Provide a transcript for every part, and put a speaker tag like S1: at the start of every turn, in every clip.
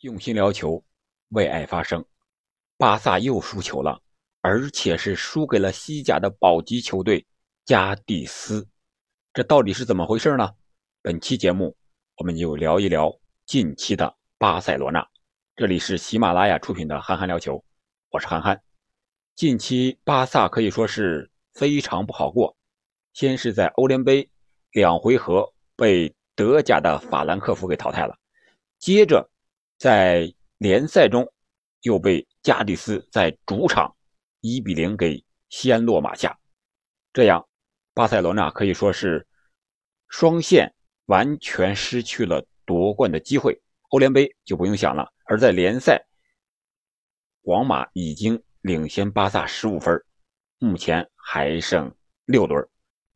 S1: 用心聊球，为爱发声。巴萨又输球了，而且是输给了西甲的保级球队加蒂斯。这到底是怎么回事呢？本期节目我们就聊一聊近期的巴塞罗那。这里是喜马拉雅出品的《憨憨聊球》，我是憨憨。近期巴萨可以说是非常不好过，先是在欧联杯两回合被德甲的法兰克福给淘汰了，接着。在联赛中，又被加的斯在主场一比零给先落马下，这样巴塞罗那可以说是双线完全失去了夺冠的机会。欧联杯就不用想了，而在联赛，皇马已经领先巴萨十五分，目前还剩六轮，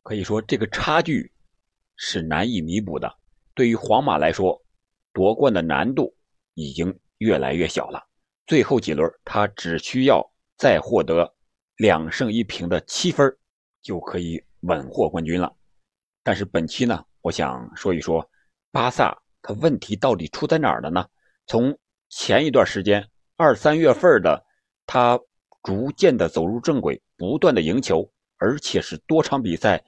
S1: 可以说这个差距是难以弥补的。对于皇马来说，夺冠的难度。已经越来越小了，最后几轮他只需要再获得两胜一平的七分，就可以稳获冠军了。但是本期呢，我想说一说巴萨，他问题到底出在哪儿了呢？从前一段时间二三月份的，他逐渐的走入正轨，不断的赢球，而且是多场比赛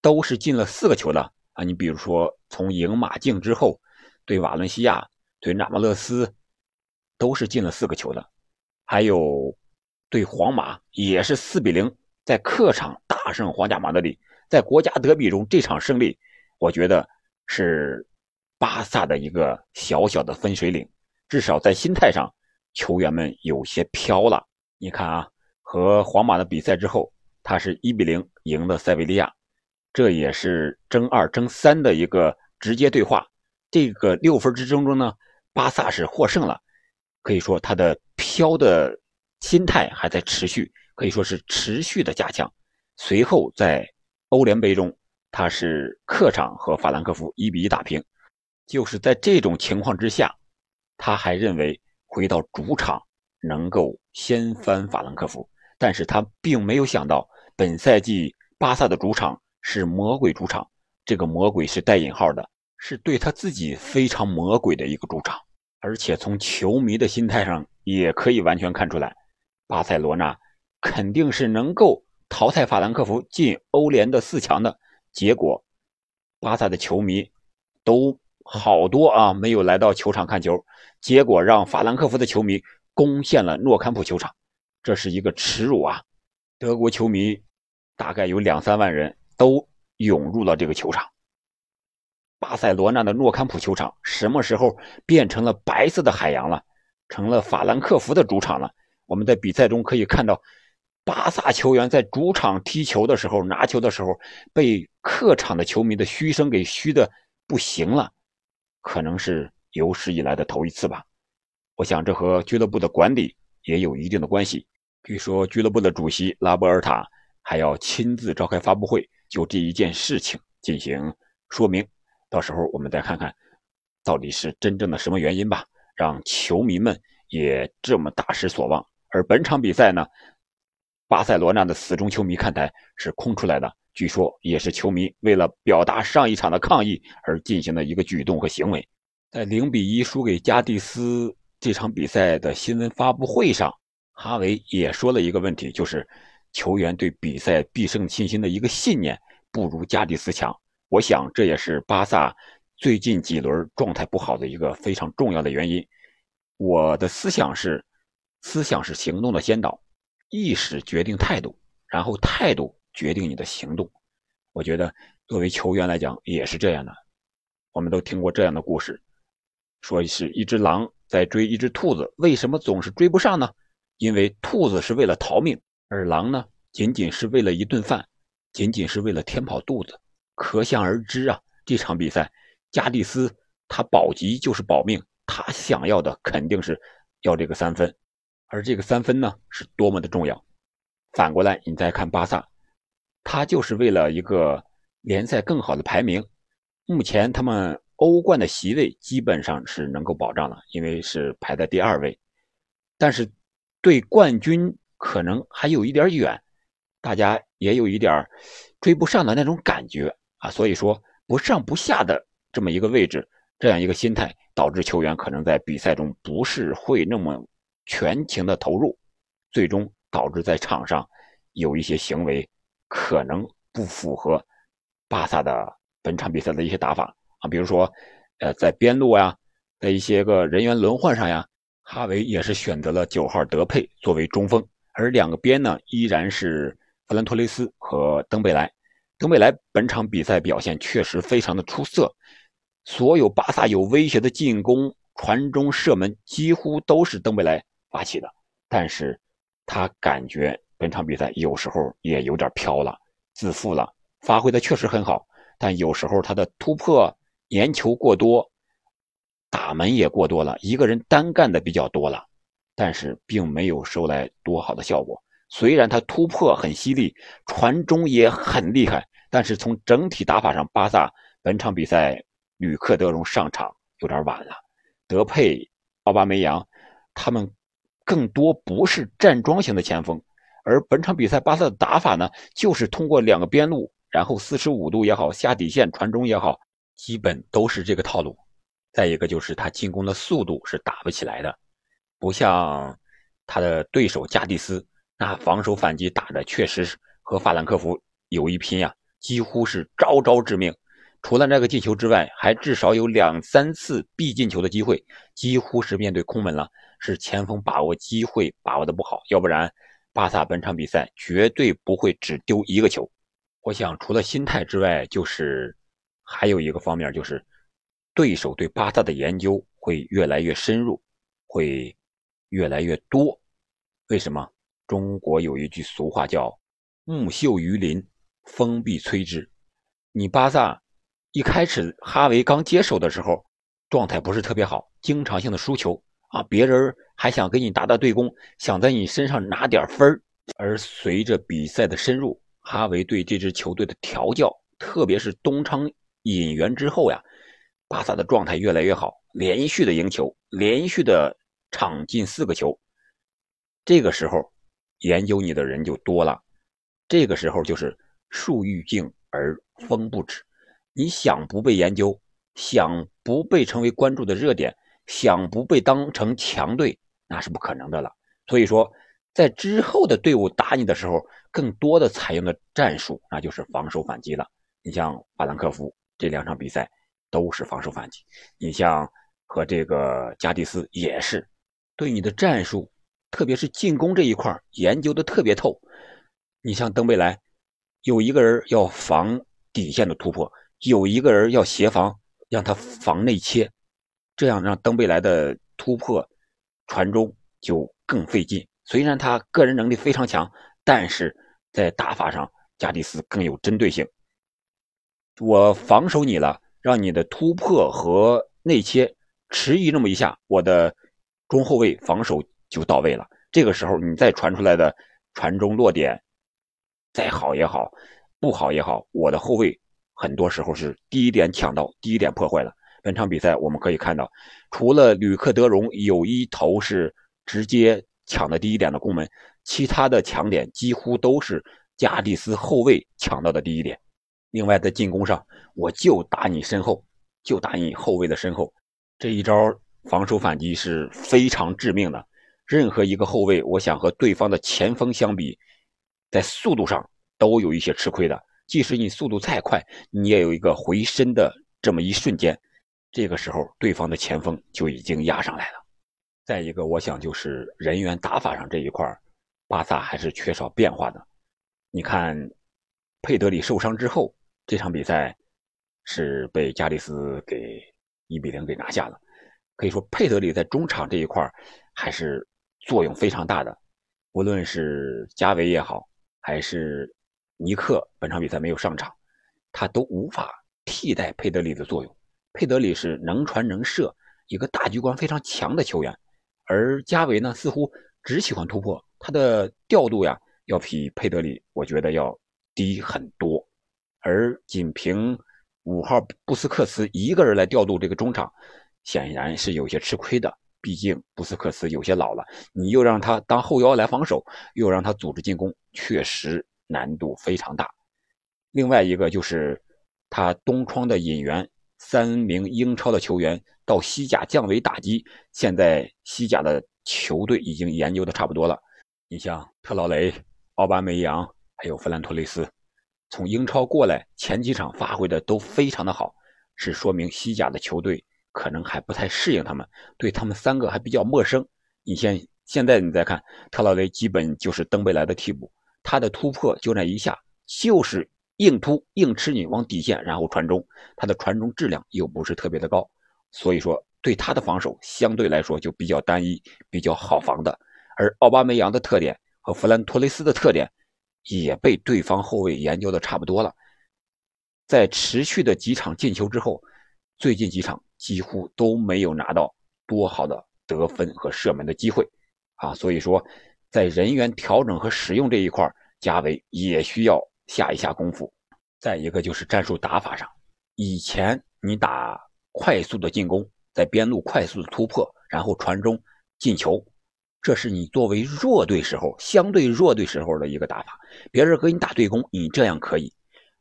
S1: 都是进了四个球的啊。你比如说从赢马竞之后，对瓦伦西亚。对那不勒斯都是进了四个球的，还有对皇马也是四比零在客场大胜皇家马德里，在国家德比中这场胜利，我觉得是巴萨的一个小小的分水岭，至少在心态上，球员们有些飘了。你看啊，和皇马的比赛之后，他是一比零赢了塞维利亚，这也是争二争三的一个直接对话。这个六分之争中呢。巴萨是获胜了，可以说他的飘的心态还在持续，可以说是持续的加强。随后在欧联杯中，他是客场和法兰克福一比一打平。就是在这种情况之下，他还认为回到主场能够掀翻法兰克福，但是他并没有想到本赛季巴萨的主场是魔鬼主场，这个魔鬼是带引号的，是对他自己非常魔鬼的一个主场。而且从球迷的心态上也可以完全看出来，巴塞罗那肯定是能够淘汰法兰克福进欧联的四强的。结果，巴萨的球迷都好多啊，没有来到球场看球。结果让法兰克福的球迷攻陷了诺坎普球场，这是一个耻辱啊！德国球迷大概有两三万人都涌入了这个球场。巴塞罗那的诺坎普球场什么时候变成了白色的海洋了？成了法兰克福的主场了？我们在比赛中可以看到，巴萨球员在主场踢球的时候、拿球的时候，被客场的球迷的嘘声给嘘的不行了，可能是有史以来的头一次吧。我想这和俱乐部的管理也有一定的关系。据说俱乐部的主席拉波尔塔还要亲自召开发布会，就这一件事情进行说明。到时候我们再看看，到底是真正的什么原因吧，让球迷们也这么大失所望。而本场比赛呢，巴塞罗那的死忠球迷看台是空出来的，据说也是球迷为了表达上一场的抗议而进行的一个举动和行为。在零比一输给加蒂斯这场比赛的新闻发布会上，哈维也说了一个问题，就是球员对比赛必胜信心的一个信念不如加蒂斯强。我想这也是巴萨最近几轮状态不好的一个非常重要的原因。我的思想是，思想是行动的先导，意识决定态度，然后态度决定你的行动。我觉得作为球员来讲也是这样的。我们都听过这样的故事，说是一只狼在追一只兔子，为什么总是追不上呢？因为兔子是为了逃命，而狼呢，仅仅是为了一顿饭，仅仅是为了填饱肚子。可想而知啊，这场比赛，加蒂斯他保级就是保命，他想要的肯定是要这个三分，而这个三分呢是多么的重要。反过来，你再看巴萨，他就是为了一个联赛更好的排名。目前他们欧冠的席位基本上是能够保障了，因为是排在第二位，但是对冠军可能还有一点远，大家也有一点追不上的那种感觉。所以说不上不下的这么一个位置，这样一个心态导致球员可能在比赛中不是会那么全情的投入，最终导致在场上有一些行为可能不符合巴萨的本场比赛的一些打法啊，比如说，呃，在边路呀，在一些个人员轮换上呀，哈维也是选择了九号德佩作为中锋，而两个边呢依然是弗兰托雷斯和登贝莱。登贝莱本场比赛表现确实非常的出色。所有巴萨有威胁的进攻、传中、射门，几乎都是登贝莱发起的。但是，他感觉本场比赛有时候也有点飘了、自负了。发挥的确实很好，但有时候他的突破、粘球过多，打门也过多了，一个人单干的比较多了。但是，并没有收来多好的效果。虽然他突破很犀利，传中也很厉害，但是从整体打法上，巴萨本场比赛。吕克德容上场有点晚了，德佩、奥巴梅扬，他们更多不是站桩型的前锋，而本场比赛巴萨的打法呢，就是通过两个边路，然后四十五度也好，下底线传中也好，基本都是这个套路。再一个就是他进攻的速度是打不起来的，不像他的对手加蒂斯，那防守反击打的确实是和法兰克福有一拼呀，几乎是招招致命。除了那个进球之外，还至少有两三次必进球的机会，几乎是面对空门了。是前锋把握机会把握的不好，要不然巴萨本场比赛绝对不会只丢一个球。我想，除了心态之外，就是还有一个方面，就是对手对巴萨的研究会越来越深入，会越来越多。为什么？中国有一句俗话叫“木秀于林，风必摧之”。你巴萨。一开始哈维刚接手的时候，状态不是特别好，经常性的输球啊，别人还想跟你打打对攻，想在你身上拿点分而随着比赛的深入，哈维对这支球队的调教，特别是东昌引援之后呀，巴萨的状态越来越好，连续的赢球，连续的场进四个球。这个时候，研究你的人就多了，这个时候就是树欲静而风不止。你想不被研究，想不被成为关注的热点，想不被当成强队，那是不可能的了。所以说，在之后的队伍打你的时候，更多的采用的战术，那就是防守反击了。你像法兰克福这两场比赛都是防守反击，你像和这个加迪斯也是，对你的战术，特别是进攻这一块研究的特别透。你像登贝莱，有一个人要防底线的突破。有一个人要协防，让他防内切，这样让登贝莱的突破传中就更费劲。虽然他个人能力非常强，但是在打法上，加迪斯更有针对性。我防守你了，让你的突破和内切迟疑那么一下，我的中后卫防守就到位了。这个时候，你再传出来的传中落点再好也好，不好也好，我的后卫。很多时候是第一点抢到，第一点破坏了。本场比赛我们可以看到，除了吕克德容有一头是直接抢的第一点的攻门，其他的抢点几乎都是加蒂斯后卫抢到的第一点。另外在进攻上，我就打你身后，就打你后卫的身后，这一招防守反击是非常致命的。任何一个后卫，我想和对方的前锋相比，在速度上都有一些吃亏的。即使你速度再快，你也有一个回身的这么一瞬间，这个时候对方的前锋就已经压上来了。再一个，我想就是人员打法上这一块巴萨还是缺少变化的。你看，佩德里受伤之后，这场比赛是被加利斯给一比零给拿下了。可以说，佩德里在中场这一块还是作用非常大的，无论是加维也好，还是。尼克本场比赛没有上场，他都无法替代佩德里的作用。佩德里是能传能射，一个大局观非常强的球员，而加维呢，似乎只喜欢突破，他的调度呀，要比佩德里我觉得要低很多。而仅凭五号布斯克茨一个人来调度这个中场，显然是有些吃亏的。毕竟布斯克茨有些老了，你又让他当后腰来防守，又让他组织进攻，确实。难度非常大，另外一个就是他东窗的引援三名英超的球员到西甲降维打击，现在西甲的球队已经研究的差不多了。你像特劳雷、奥巴梅扬，还有弗兰托雷斯，从英超过来，前几场发挥的都非常的好，是说明西甲的球队可能还不太适应他们，对他们三个还比较陌生。你现现在你再看特劳雷，基本就是登贝莱的替补，他的突破就那一下，就是。硬突硬吃你往底线，然后传中，他的传中质量又不是特别的高，所以说对他的防守相对来说就比较单一，比较好防的。而奥巴梅扬的特点和弗兰托雷斯的特点也被对方后卫研究的差不多了。在持续的几场进球之后，最近几场几乎都没有拿到多好的得分和射门的机会啊，所以说在人员调整和使用这一块，加维也需要。下一下功夫，再一个就是战术打法上。以前你打快速的进攻，在边路快速的突破，然后传中进球，这是你作为弱队时候相对弱队时候的一个打法。别人和你打对攻，你这样可以；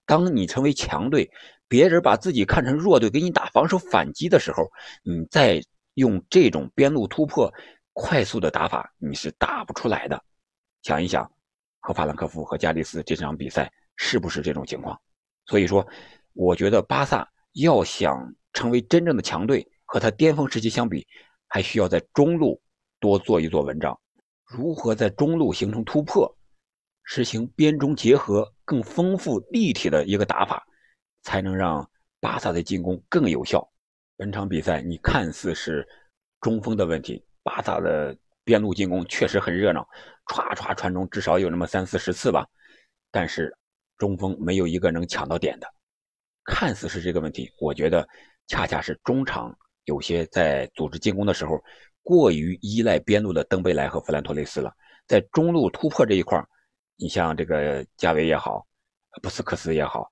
S1: 当你成为强队，别人把自己看成弱队，给你打防守反击的时候，你再用这种边路突破快速的打法，你是打不出来的。想一想。和法兰克福和加利斯这场比赛是不是这种情况？所以说，我觉得巴萨要想成为真正的强队，和他巅峰时期相比，还需要在中路多做一做文章。如何在中路形成突破，实行边中结合更丰富立体的一个打法，才能让巴萨的进攻更有效。本场比赛你看似是中锋的问题，巴萨的。边路进攻确实很热闹，歘歘传中至少有那么三四十次吧，但是中锋没有一个能抢到点的，看似是这个问题，我觉得恰恰是中场有些在组织进攻的时候过于依赖边路的登贝莱和弗兰托雷斯了，在中路突破这一块你像这个加维也好，布斯克斯也好，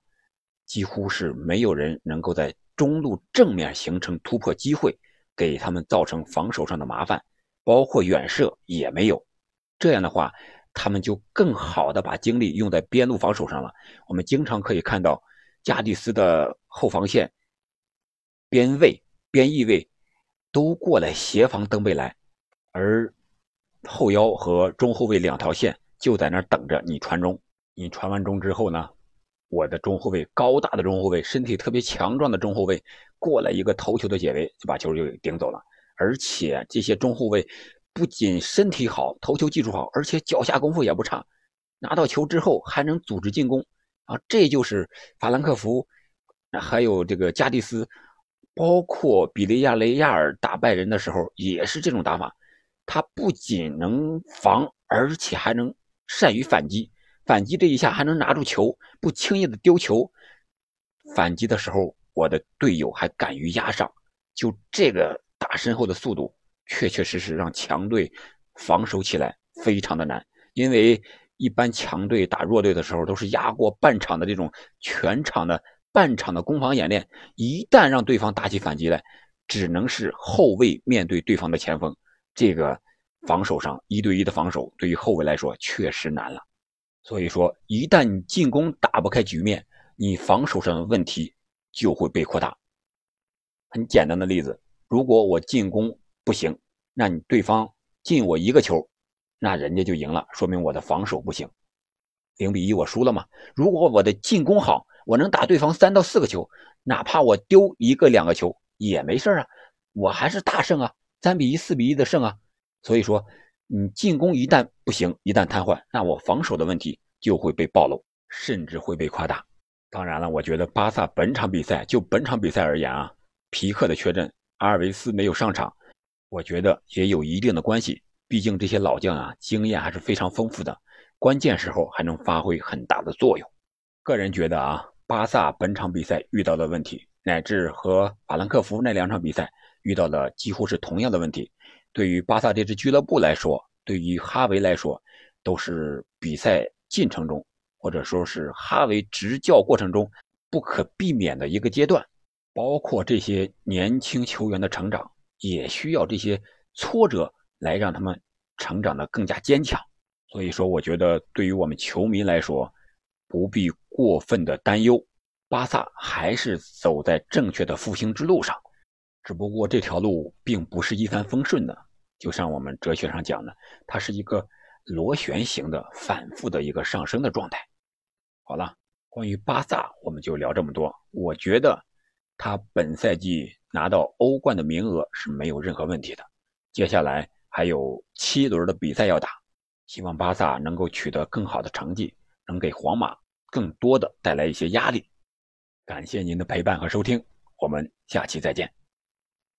S1: 几乎是没有人能够在中路正面形成突破机会，给他们造成防守上的麻烦。包括远射也没有，这样的话，他们就更好的把精力用在边路防守上了。我们经常可以看到，加蒂斯的后防线、边卫、边翼卫都过来协防登贝莱，而后腰和中后卫两条线就在那等着你传中。你传完中之后呢，我的中后卫高大的中后卫、身体特别强壮的中后卫过来一个头球的解围，就把球就顶走了。而且这些中后卫不仅身体好、头球技术好，而且脚下功夫也不差。拿到球之后还能组织进攻啊！这就是法兰克福，还有这个加蒂斯，包括比利亚雷亚尔打败人的时候也是这种打法。他不仅能防，而且还能善于反击。反击这一下还能拿住球，不轻易的丢球。反击的时候，我的队友还敢于压上。就这个。打身后的速度，确确实实让强队防守起来非常的难。因为一般强队打弱队的时候，都是压过半场的这种全场的半场的攻防演练。一旦让对方打起反击来，只能是后卫面对对方的前锋。这个防守上一对一的防守，对于后卫来说确实难了。所以说，一旦你进攻打不开局面，你防守上的问题就会被扩大。很简单的例子。如果我进攻不行，那你对方进我一个球，那人家就赢了，说明我的防守不行，零比一我输了嘛。如果我的进攻好，我能打对方三到四个球，哪怕我丢一个两个球也没事啊，我还是大胜啊，三比一、四比一的胜啊。所以说，你进攻一旦不行，一旦瘫痪，那我防守的问题就会被暴露，甚至会被夸大。当然了，我觉得巴萨本场比赛就本场比赛而言啊，皮克的缺阵。阿尔维斯没有上场，我觉得也有一定的关系。毕竟这些老将啊，经验还是非常丰富的，关键时候还能发挥很大的作用。个人觉得啊，巴萨本场比赛遇到的问题，乃至和法兰克福那两场比赛遇到的几乎是同样的问题。对于巴萨这支俱乐部来说，对于哈维来说，都是比赛进程中，或者说是哈维执教过程中不可避免的一个阶段。包括这些年轻球员的成长，也需要这些挫折来让他们成长的更加坚强。所以说，我觉得对于我们球迷来说，不必过分的担忧。巴萨还是走在正确的复兴之路上，只不过这条路并不是一帆风顺的。就像我们哲学上讲的，它是一个螺旋形的、反复的一个上升的状态。好了，关于巴萨，我们就聊这么多。我觉得他本赛季拿到欧冠的名额是没有任何问题的。接下来还有七轮的比赛要打，希望巴萨能够取得更好的成绩，能给皇马更多的带来一些压力。感谢您的陪伴和收听，我们下期再见。